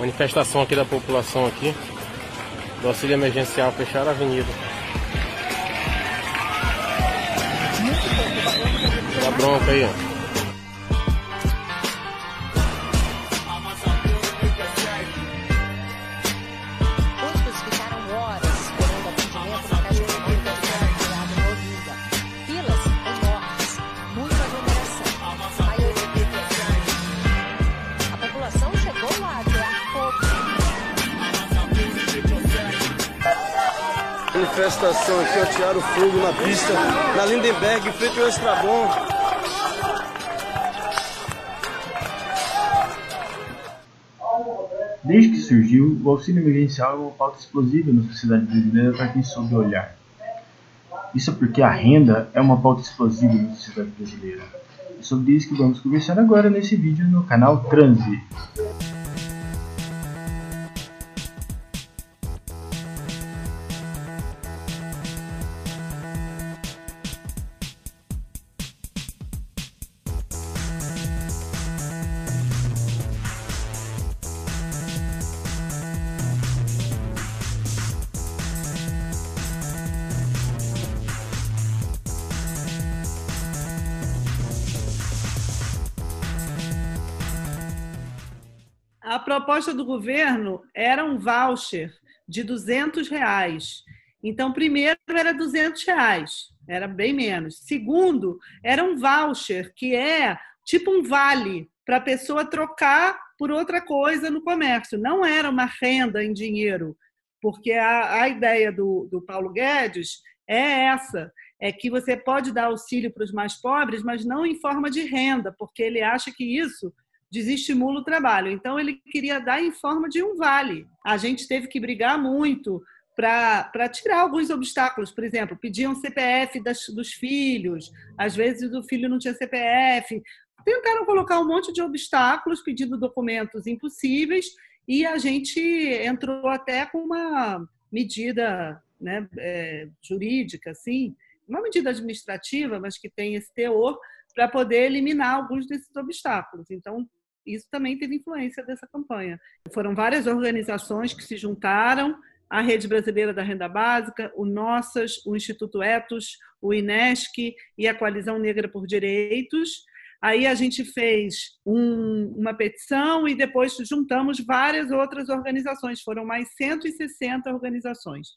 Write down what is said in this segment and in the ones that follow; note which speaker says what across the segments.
Speaker 1: Manifestação aqui da população aqui. Do auxílio emergencial, fecharam a avenida. Tá bronca aí, ó.
Speaker 2: Manifestação aqui, ó, tiraram fogo na pista, na Lindenberg, frente ao Estrabon.
Speaker 3: Desde que surgiu, o auxílio emergencial é uma pauta explosiva na sociedade brasileira para quem soube olhar. Isso porque a renda é uma pauta explosiva na sociedade brasileira. É sobre isso que vamos conversar agora nesse vídeo no canal Transe.
Speaker 4: A proposta do governo era um voucher de 200 reais. Então, primeiro era 200 reais, era bem menos. Segundo, era um voucher, que é tipo um vale para a pessoa trocar por outra coisa no comércio. Não era uma renda em dinheiro, porque a, a ideia do, do Paulo Guedes é essa, é que você pode dar auxílio para os mais pobres, mas não em forma de renda, porque ele acha que isso desestimula o trabalho. Então, ele queria dar em forma de um vale. A gente teve que brigar muito para tirar alguns obstáculos. Por exemplo, pediam CPF das, dos filhos, às vezes o filho não tinha CPF. Tentaram colocar um monte de obstáculos, pedindo documentos impossíveis, e a gente entrou até com uma medida né, é, jurídica, assim, uma medida administrativa, mas que tem esse teor, para poder eliminar alguns desses obstáculos. Então, isso também teve influência dessa campanha. Foram várias organizações que se juntaram, a Rede Brasileira da Renda Básica, o Nossas, o Instituto Etos, o INESC e a Coalizão Negra por Direitos. Aí a gente fez um, uma petição e depois juntamos várias outras organizações, foram mais 160 organizações.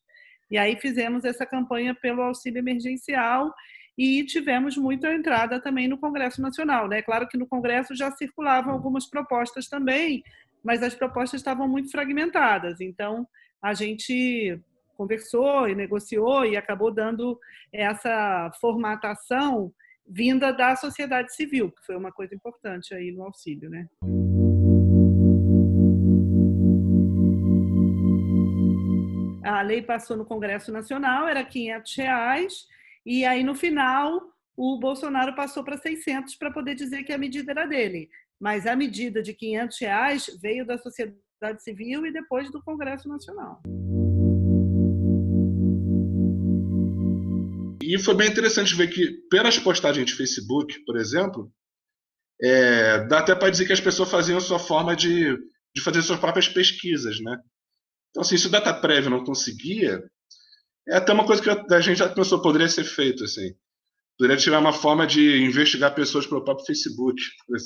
Speaker 4: E aí fizemos essa campanha pelo auxílio emergencial e tivemos muita entrada também no Congresso Nacional. Né? Claro que no Congresso já circulavam algumas propostas também, mas as propostas estavam muito fragmentadas. Então, a gente conversou e negociou e acabou dando essa formatação vinda da sociedade civil, que foi uma coisa importante aí no auxílio, né? A lei passou no Congresso Nacional, era 500 reais, e aí, no final, o Bolsonaro passou para 600 para poder dizer que a medida era dele. Mas a medida de 500 reais veio da sociedade civil e depois do Congresso Nacional.
Speaker 5: E foi bem interessante ver que, pelas postagens de Facebook, por exemplo, é, dá até para dizer que as pessoas faziam sua forma de, de fazer suas próprias pesquisas, né? Então, assim, se o data prévio não conseguia, é até uma coisa que a gente já pensou poderia ser feito, assim. Poderia tirar uma forma de investigar pessoas pelo próprio Facebook, por.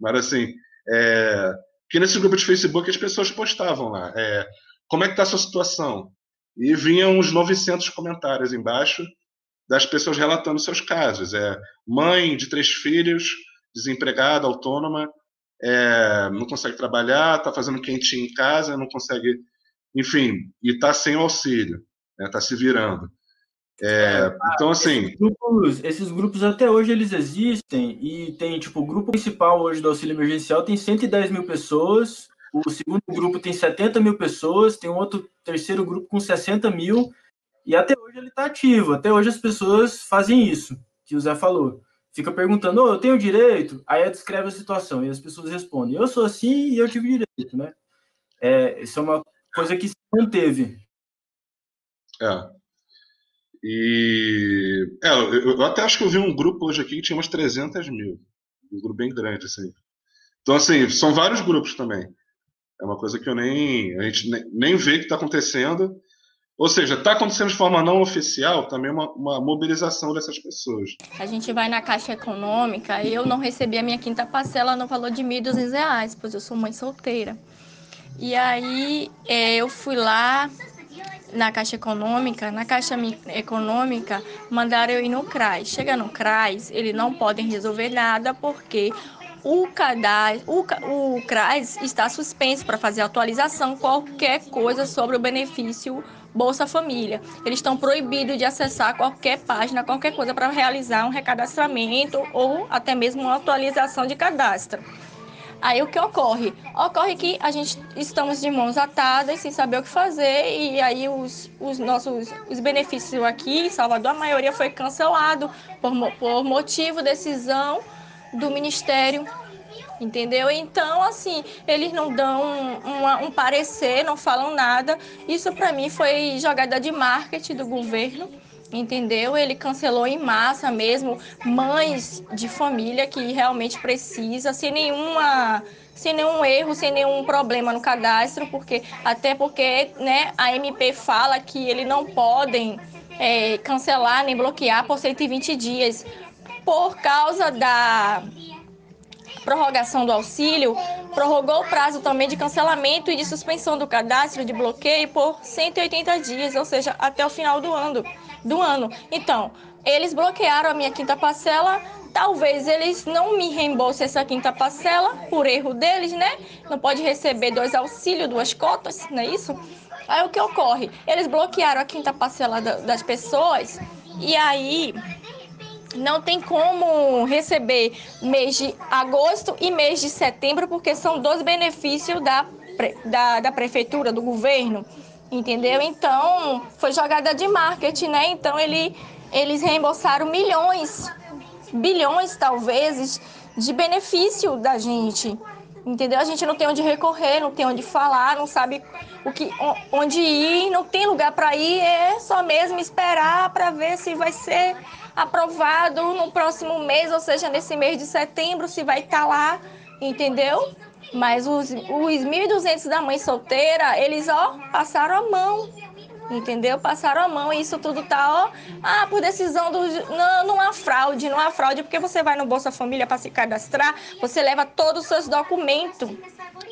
Speaker 5: Mas, assim, é, que nesse grupo de Facebook as pessoas postavam lá, é, como é que está a sua situação? E vinham uns 900 comentários embaixo das pessoas relatando seus casos. É, mãe de três filhos, desempregada, autônoma, é, não consegue trabalhar, está fazendo quentinho em casa, não consegue, enfim, e está sem auxílio né? Tá se virando. É, é, então, assim.
Speaker 3: Esses grupos, esses grupos, até hoje eles existem e tem, tipo, o grupo principal hoje do auxílio emergencial tem 110 mil pessoas, o segundo grupo tem 70 mil pessoas, tem um outro terceiro grupo com 60 mil, e até hoje ele está ativo, até hoje as pessoas fazem isso, que o Zé falou. Fica perguntando, oh, eu tenho direito? Aí descreve a situação e as pessoas respondem, eu sou assim e eu tive direito, né? É, isso é uma coisa que se manteve.
Speaker 5: É. E. É, eu, até acho que eu vi um grupo hoje aqui que tinha umas 300 mil. Um grupo bem grande, assim. Então, assim, são vários grupos também. É uma coisa que eu nem, a gente nem, vê que está acontecendo. Ou seja, está acontecendo de forma não oficial também uma, uma, mobilização dessas pessoas.
Speaker 6: A gente vai na Caixa Econômica, eu não recebi a minha quinta parcela no valor de R$ 1.200, pois eu sou mãe solteira. E aí é, eu fui lá na Caixa Econômica, na Caixa Econômica mandaram eu ir no CRAS. Chega no CRAS, eles não podem resolver nada porque o cadastro, o, o CRAS está suspenso para fazer atualização qualquer coisa sobre o benefício Bolsa Família. Eles estão proibidos de acessar qualquer página, qualquer coisa para realizar um recadastramento ou até mesmo uma atualização de cadastro. Aí o que ocorre? Ocorre que a gente estamos de mãos atadas, sem saber o que fazer, e aí os, os nossos os benefícios aqui em Salvador, a maioria foi cancelado por, por motivo, decisão do Ministério entendeu? Então, assim, eles não dão um, um parecer, não falam nada. Isso, para mim, foi jogada de marketing do governo entendeu? Ele cancelou em massa mesmo mães de família que realmente precisa, sem nenhuma sem nenhum erro, sem nenhum problema no cadastro, porque até porque né, a MP fala que eles não podem é, cancelar nem bloquear por 120 dias por causa da prorrogação do auxílio, prorrogou o prazo também de cancelamento e de suspensão do cadastro de bloqueio por 180 dias, ou seja, até o final do ano do ano. Então, eles bloquearam a minha quinta parcela. Talvez eles não me reembolsem essa quinta parcela por erro deles, né? Não pode receber dois auxílios, duas cotas, não é isso? Aí o que ocorre? Eles bloquearam a quinta parcela das pessoas e aí não tem como receber mês de agosto e mês de setembro, porque são dois benefícios da, da, da prefeitura, do governo entendeu? Então, foi jogada de marketing, né? Então, ele, eles reembolsaram milhões, bilhões talvez, de benefício da gente, entendeu? A gente não tem onde recorrer, não tem onde falar, não sabe o que, onde ir, não tem lugar para ir, é só mesmo esperar para ver se vai ser aprovado no próximo mês, ou seja, nesse mês de setembro, se vai estar tá lá, entendeu? Mas os, os 1.200 da mãe solteira, eles, ó, passaram a mão. Entendeu? Passaram a mão e isso tudo tá, ó. Ah, por decisão do. Não, não há fraude, não há fraude, porque você vai no Bolsa Família para se cadastrar, você leva todos os seus documentos.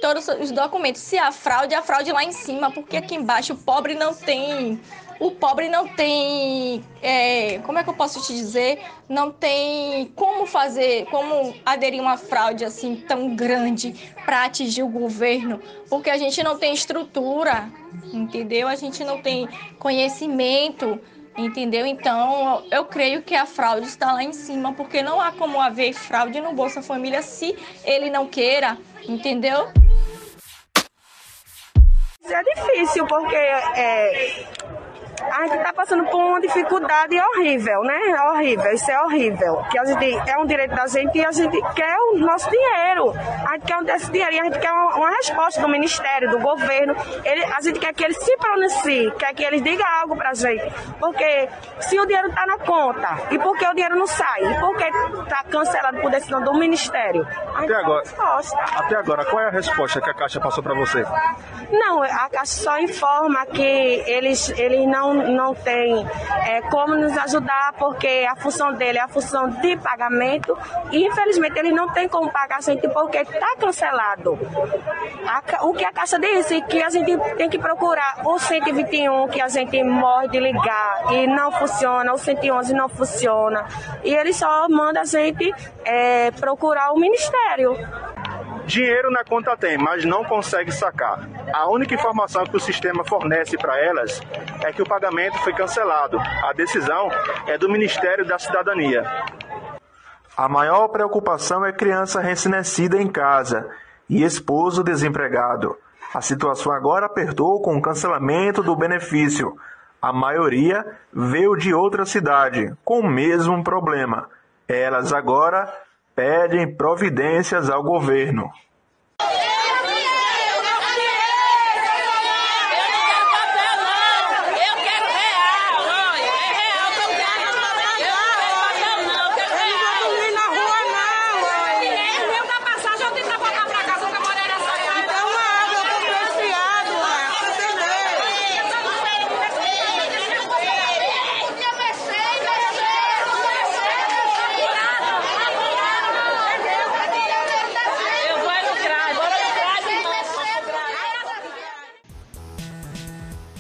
Speaker 6: Todos os documentos. Se há fraude, há fraude lá em cima, porque aqui embaixo o pobre não tem o pobre não tem, é, como é que eu posso te dizer, não tem como fazer, como aderir uma fraude assim tão grande para atingir o governo, porque a gente não tem estrutura, entendeu? A gente não tem conhecimento, entendeu? Então, eu creio que a fraude está lá em cima, porque não há como haver fraude no Bolsa Família se ele não queira, entendeu?
Speaker 7: É difícil, porque é, a gente está passando por uma dificuldade horrível, né? Horrível, isso é horrível. Que a gente é um direito da gente e a gente quer o nosso dinheiro. A gente quer esse dinheiro e a gente quer uma, uma resposta do Ministério, do governo. Ele, a gente quer que eles se pronunciem, quer que eles digam algo pra gente. Porque se o dinheiro está na conta, e por que o dinheiro não sai? E por que está cancelado por decisão do Ministério?
Speaker 8: Até agora, até agora, qual é a resposta que a Caixa passou para você?
Speaker 7: Não, a Caixa só informa que eles, eles não, não têm é, como nos ajudar, porque a função dele é a função de pagamento e infelizmente eles não têm como pagar a gente porque está cancelado. A, o que a Caixa disse que a gente tem que procurar o 121 que a gente morre de ligar e não funciona, o 111 não funciona. E ele só manda a gente é, procurar o Ministério.
Speaker 8: Dinheiro na conta tem, mas não consegue sacar. A única informação que o sistema fornece para elas é que o pagamento foi cancelado. A decisão é do Ministério da Cidadania. A maior preocupação é criança recém-nascida em casa e esposo desempregado. A situação agora apertou com o cancelamento do benefício. A maioria veio de outra cidade com o mesmo problema. Elas agora pedem providências ao governo.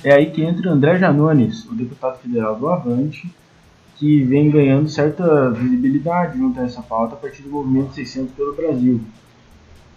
Speaker 3: É aí que entra André Janones, o deputado federal do Avante, que vem ganhando certa visibilidade junto a essa pauta a partir do movimento 600 pelo Brasil.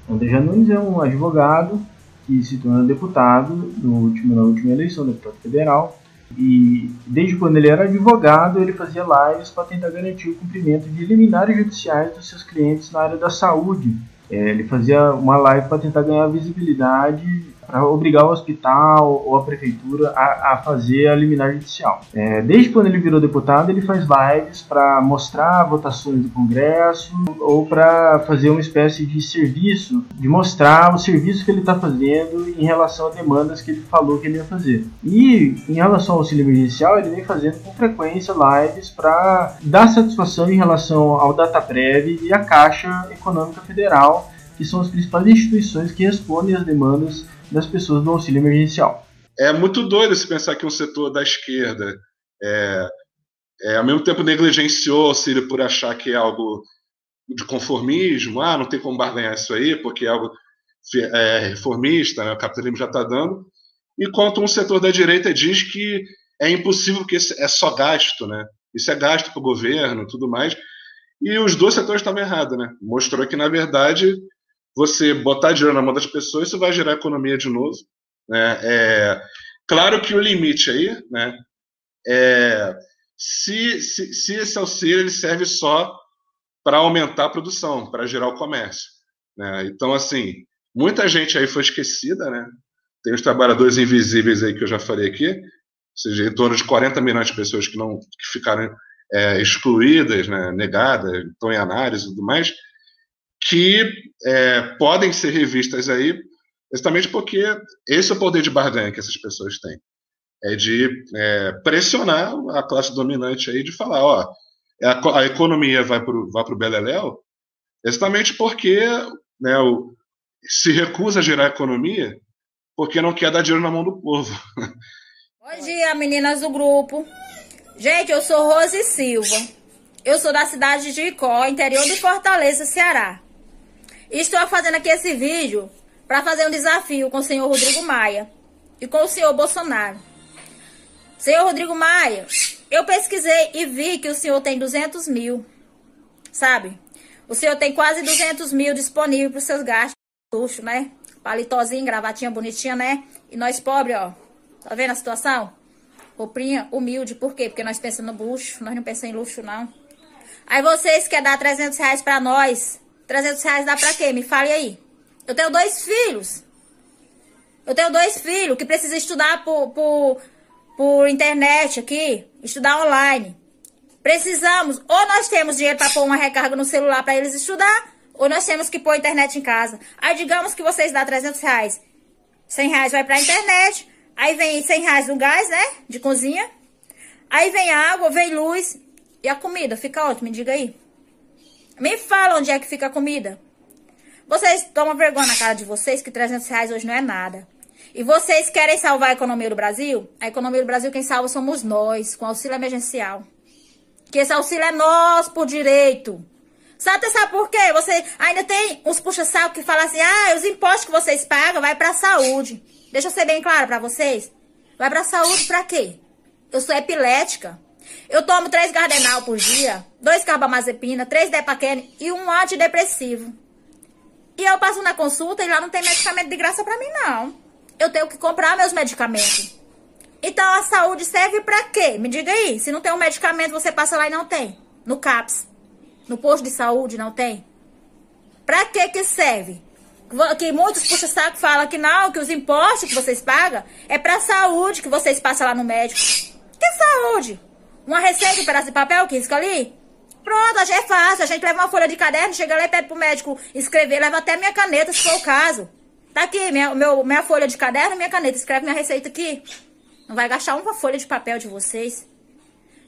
Speaker 3: André Janones é um advogado que se torna deputado no último, na última eleição, deputado federal, e desde quando ele era advogado, ele fazia lives para tentar garantir o cumprimento de liminares judiciais dos seus clientes na área da saúde. É, ele fazia uma live para tentar ganhar visibilidade para obrigar o hospital ou a prefeitura a, a fazer a liminar judicial. É, desde quando ele virou deputado, ele faz lives para mostrar votações do Congresso ou para fazer uma espécie de serviço, de mostrar o serviço que ele está fazendo em relação a demandas que ele falou que ele ia fazer. E em relação ao auxílio emergencial, ele vem fazendo com frequência lives para dar satisfação em relação ao Dataprev e à Caixa Econômica Federal, que são as principais instituições que respondem às demandas das pessoas do auxílio emergencial.
Speaker 5: É muito doido se pensar que um setor da esquerda é, é, ao mesmo tempo negligenciou o auxílio por achar que é algo de conformismo, ah, não tem como barganhar isso aí, porque é algo é, reformista, né, o capitalismo já está dando, enquanto um setor da direita diz que é impossível que é só gasto, né? Isso é gasto para o governo, tudo mais. E os dois setores estavam errados, né? Mostrou que na verdade você botar dinheiro na mão das pessoas, isso vai gerar economia de novo. Né? É, claro que o limite aí, né, é, se, se, se esse auxílio ele serve só para aumentar a produção, para gerar o comércio. Né? Então, assim, muita gente aí foi esquecida, né? Tem os trabalhadores invisíveis aí que eu já falei aqui, ou seja, em torno de 40 milhões de pessoas que não que ficaram é, excluídas, né, negadas, estão em análise e tudo mais que é, podem ser revistas aí, justamente porque esse é o poder de barganha que essas pessoas têm. É de é, pressionar a classe dominante aí de falar, ó, a, a economia vai para o vai Beleléu, exatamente porque né, o, se recusa a gerar economia porque não quer dar dinheiro na mão do povo.
Speaker 9: Bom dia, meninas do grupo. Gente, eu sou Rose Silva. Eu sou da cidade de Icó, interior de Fortaleza, Ceará. Estou fazendo aqui esse vídeo para fazer um desafio com o senhor Rodrigo Maia e com o senhor Bolsonaro. Senhor Rodrigo Maia, eu pesquisei e vi que o senhor tem 200 mil, sabe? O senhor tem quase 200 mil disponível para os seus gastos, luxo, né? Palitozinho, gravatinha bonitinha, né? E nós pobres, ó, tá vendo a situação? Roupinha humilde, por quê? Porque nós pensamos no luxo, nós não pensamos em luxo, não. Aí vocês querem dar 300 reais para nós, 300 reais dá pra quê? Me fale aí. Eu tenho dois filhos. Eu tenho dois filhos que precisam estudar por, por, por internet aqui, estudar online. Precisamos, ou nós temos dinheiro para pôr uma recarga no celular para eles estudar, ou nós temos que pôr internet em casa. Aí digamos que vocês dão 300 reais. 100 reais vai pra internet, aí vem 100 reais no gás, né, de cozinha. Aí vem água, vem luz e a comida. Fica ótimo, me diga aí. Me fala onde é que fica a comida. Vocês tomam vergonha na cara de vocês que 300 reais hoje não é nada. E vocês querem salvar a economia do Brasil? A economia do Brasil quem salva somos nós, com auxílio emergencial. Que esse auxílio é nosso por direito. Sabe, sabe por quê? Você ainda tem uns puxa-saco que falam assim, ah, os impostos que vocês pagam vai pra saúde. Deixa eu ser bem claro para vocês. Vai pra saúde pra quê? Eu sou epilética. Eu tomo três Gardenal por dia, dois carbamazepina, três Depaquene e um antidepressivo. E eu passo na consulta e lá não tem medicamento de graça para mim, não. Eu tenho que comprar meus medicamentos. Então a saúde serve para quê? Me diga aí. Se não tem um medicamento, você passa lá e não tem. No CAPS. No posto de saúde não tem. Pra que que serve? Que muitos puxa-saco falam que não, que os impostos que vocês pagam é pra saúde que vocês passam lá no médico. Que saúde? Uma receita, um pedaço de papel que ali? Pronto, é fácil. A gente leva uma folha de caderno, chega lá e pede pro médico escrever, leva até minha caneta, se for o caso. Tá aqui, minha, meu, minha folha de caderno, minha caneta. Escreve minha receita aqui. Não vai gastar uma folha de papel de vocês.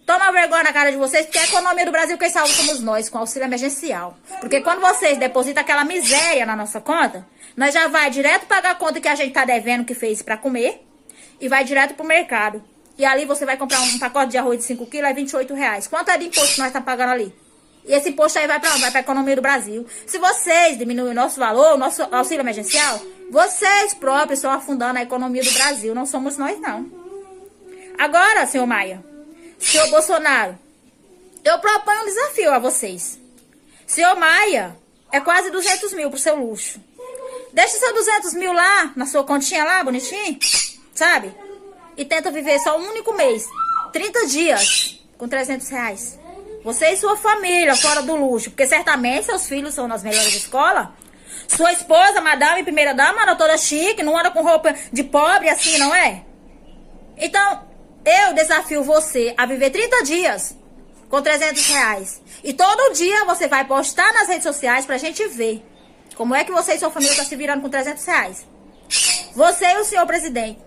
Speaker 9: Toma vergonha na cara de vocês, porque a economia do Brasil quem salva somos nós, com auxílio emergencial. Porque quando vocês depositam aquela miséria na nossa conta, nós já vai direto pagar a conta que a gente tá devendo que fez para comer e vai direto pro mercado. E ali você vai comprar um pacote de arroz de 5 quilos, é 28 reais. Quanto é de imposto que nós estamos pagando ali? E esse imposto aí vai para Vai a economia do Brasil. Se vocês diminuem o nosso valor, o nosso auxílio emergencial, vocês próprios estão afundando a economia do Brasil. Não somos nós, não. Agora, senhor Maia, senhor Bolsonaro, eu proponho um desafio a vocês. Senhor Maia, é quase 200 mil pro seu luxo. Deixa seu 200 mil lá, na sua continha lá, bonitinho, sabe? E tenta viver só um único mês, 30 dias, com 300 reais. Você e sua família, fora do luxo, porque certamente seus filhos são nas melhores escolas. Sua esposa, madame, primeira dama, anda toda chique, não anda com roupa de pobre assim, não é? Então, eu desafio você a viver 30 dias com 300 reais. E todo dia você vai postar nas redes sociais pra gente ver como é que você e sua família estão tá se virando com 300 reais. Você e o senhor presidente,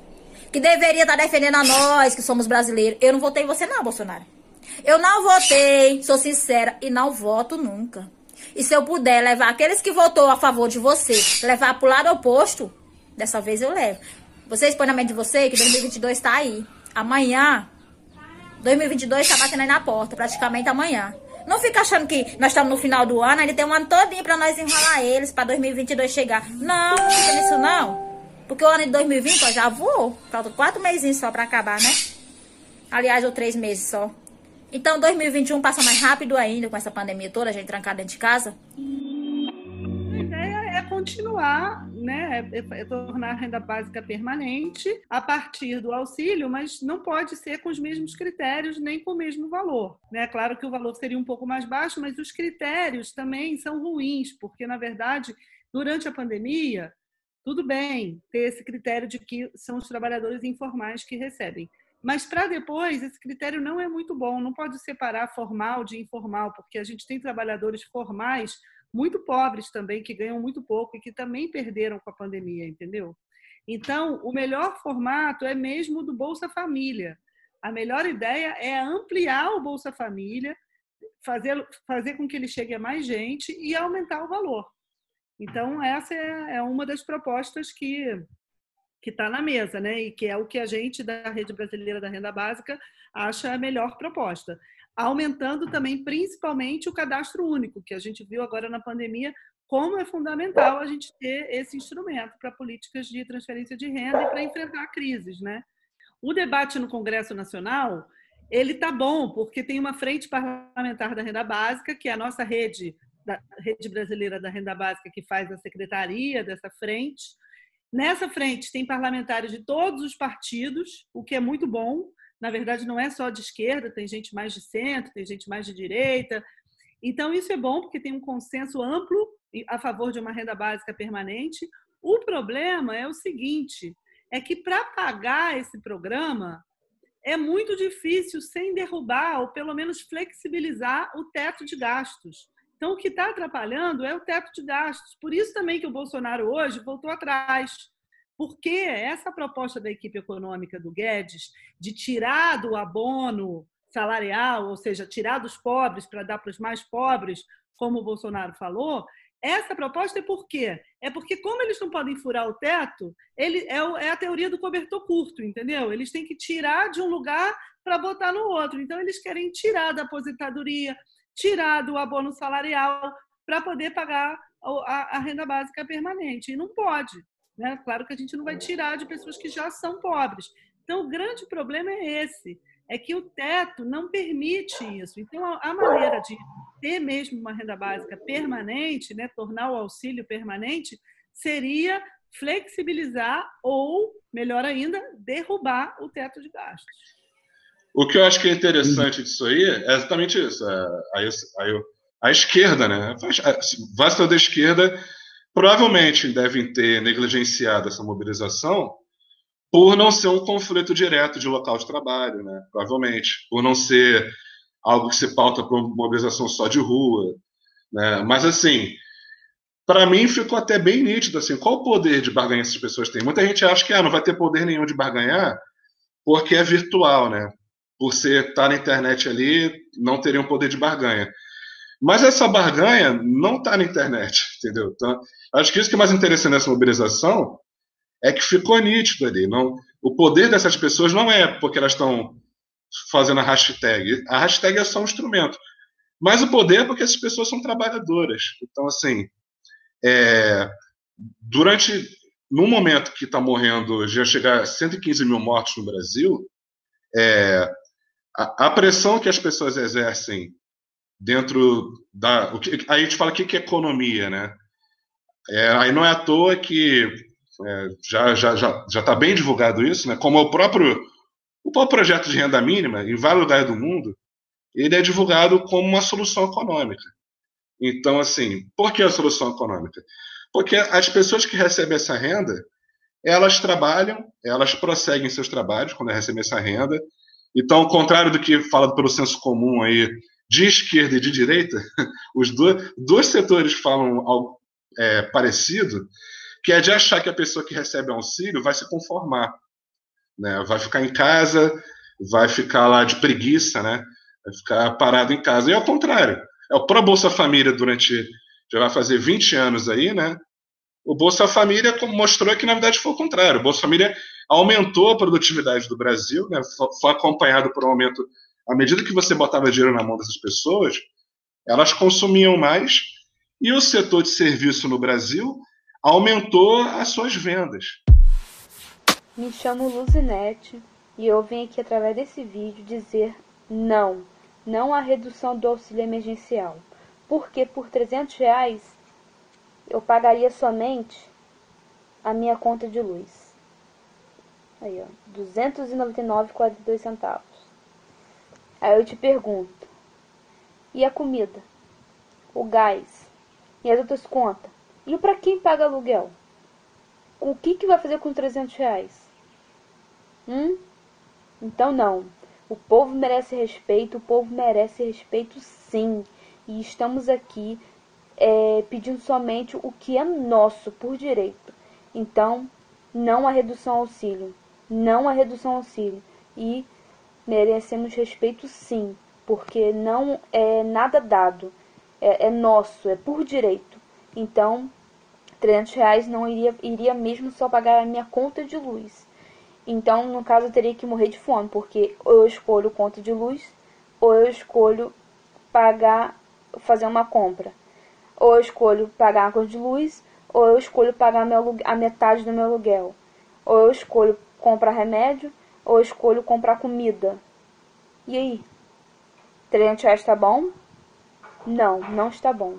Speaker 9: que deveria estar tá defendendo a nós, que somos brasileiros. Eu não votei em você não, Bolsonaro. Eu não votei, sou sincera, e não voto nunca. E se eu puder levar aqueles que votou a favor de você, levar pro lado oposto, dessa vez eu levo. Vocês põem na mente de você que 2022 tá aí. Amanhã, 2022 tá batendo aí na porta, praticamente amanhã. Não fica achando que nós estamos no final do ano, ainda tem um ano todinho pra nós enrolar eles, pra 2022 chegar. Não, não fica nisso não. Porque o ano de 2020, ó, já voou. Faltam quatro meses só pra acabar, né? Aliás, ou três meses só. Então, 2021 passa mais rápido ainda com essa pandemia toda, a gente trancada dentro de casa.
Speaker 4: A ideia é continuar, né, é, é tornar a renda básica permanente a partir do auxílio, mas não pode ser com os mesmos critérios nem com o mesmo valor. Né? Claro que o valor seria um pouco mais baixo, mas os critérios também são ruins, porque, na verdade, durante a pandemia, tudo bem ter esse critério de que são os trabalhadores informais que recebem. Mas para depois, esse critério não é muito bom, não pode separar formal de informal, porque a gente tem trabalhadores formais muito pobres também, que ganham muito pouco e que também perderam com a pandemia, entendeu? Então, o melhor formato é mesmo do Bolsa Família. A melhor ideia é ampliar o Bolsa Família, fazer, fazer com que ele chegue a mais gente e aumentar o valor. Então, essa é, é uma das propostas que que está na mesa, né? E que é o que a gente da Rede Brasileira da Renda Básica acha a melhor proposta. Aumentando também, principalmente, o cadastro único, que a gente viu agora na pandemia, como é fundamental a gente ter esse instrumento para políticas de transferência de renda e para enfrentar crises, né? O debate no Congresso Nacional, ele está bom, porque tem uma frente parlamentar da renda básica, que é a nossa rede, da rede brasileira da renda básica, que faz a secretaria dessa frente, Nessa frente tem parlamentares de todos os partidos, o que é muito bom. Na verdade, não é só de esquerda, tem gente mais de centro, tem gente mais de direita. Então, isso é bom porque tem um consenso amplo a favor de uma renda básica permanente. O problema é o seguinte: é que para pagar esse programa é muito difícil sem derrubar ou pelo menos flexibilizar o teto de gastos. Então, o que está atrapalhando é o teto de gastos. Por isso também que o Bolsonaro hoje voltou atrás. Porque essa proposta da equipe econômica do Guedes de tirar do abono salarial, ou seja, tirar dos pobres para dar para os mais pobres, como o Bolsonaro falou, essa proposta é por quê? É porque, como eles não podem furar o teto, ele é, é a teoria do cobertor curto, entendeu? Eles têm que tirar de um lugar para botar no outro. Então, eles querem tirar da aposentadoria, tirar do abono salarial para poder pagar a, a, renda básica permanente. E não pode. Né? Claro que a gente não vai tirar de pessoas que já são pobres. Então, o grande problema é esse: é que o teto não permite isso. Então, a, a maneira de ter mesmo uma renda básica permanente, né, tornar o auxílio permanente, seria flexibilizar ou, melhor ainda, derrubar o teto de gastos.
Speaker 5: O que eu acho que é interessante disso aí é exatamente isso. É, a, a, a esquerda, né? Vários da esquerda provavelmente devem ter negligenciado essa mobilização por não ser um conflito direto de local de trabalho, né? Provavelmente. Por não ser algo que se pauta por mobilização só de rua. Né? Mas, assim, para mim ficou até bem nítido, assim, qual o poder de barganha essas pessoas têm? Muita gente acha que ah, não vai ter poder nenhum de barganhar porque é virtual, né? Por ser estar tá na internet ali, não teriam poder de barganha. Mas essa barganha não está na internet, entendeu? Então, acho que isso que é mais interessante nessa mobilização é que ficou nítido ali. Não, o poder dessas pessoas não é porque elas estão fazendo a hashtag. A hashtag é só um instrumento. Mas o poder é porque essas pessoas são trabalhadoras. Então, assim, é, durante. No momento que está morrendo, já chegar a 115 mil mortos no Brasil, é, a, a, pressão que as pessoas exercem dentro da. Que, aí a gente fala o que, que é economia, né? É, aí não é à toa que é, já já já já está bem divulgado isso, né? Como o próprio o próprio projeto de renda mínima em vários lugares do mundo, ele é divulgado como uma solução econômica. Então, assim, por que a solução econômica? Porque as pessoas que recebem essa renda, elas trabalham, elas prosseguem seus trabalhos quando recebem essa renda. Então, ao contrário do que fala pelo senso comum aí, de esquerda e de direita, os dois, dois setores falam algo é, parecido, que é de achar que a pessoa que recebe auxílio vai se conformar, né? vai ficar em casa, vai ficar lá de preguiça, né? vai ficar parado em casa. E ao contrário, é o Pro Bolsa Família durante, já vai fazer 20 anos aí, né? O Bolsa Família mostrou que, na verdade, foi o contrário. O Bolsa Família aumentou a produtividade do Brasil, né? foi acompanhado por um aumento. À medida que você botava dinheiro na mão dessas pessoas, elas consumiam mais e o setor de serviço no Brasil aumentou as suas vendas.
Speaker 10: Me chamo Luzinete e eu vim aqui através desse vídeo dizer não não há redução do auxílio emergencial, porque por 300 reais eu pagaria somente a minha conta de luz. Aí, ó, 299,42 centavos. Aí eu te pergunto, e a comida? O gás? E as outras contas? E para quem paga aluguel? O que, que vai fazer com 300 reais? Hum? Então não. O povo merece respeito, o povo merece respeito sim. E estamos aqui é, pedindo somente o que é nosso por direito. Então, não a redução ao auxílio. Não a redução ao auxílio. E merecemos respeito sim, porque não é nada dado. É, é nosso, é por direito. Então, 300 reais não iria, iria mesmo só pagar a minha conta de luz. Então, no caso, eu teria que morrer de fome, porque ou eu escolho conta de luz, ou eu escolho pagar, fazer uma compra. Ou eu escolho pagar a conta de luz, ou eu escolho pagar meu, a metade do meu aluguel. Ou eu escolho comprar remédio, ou eu escolho comprar comida. E aí? 300 reais está bom? Não, não está bom.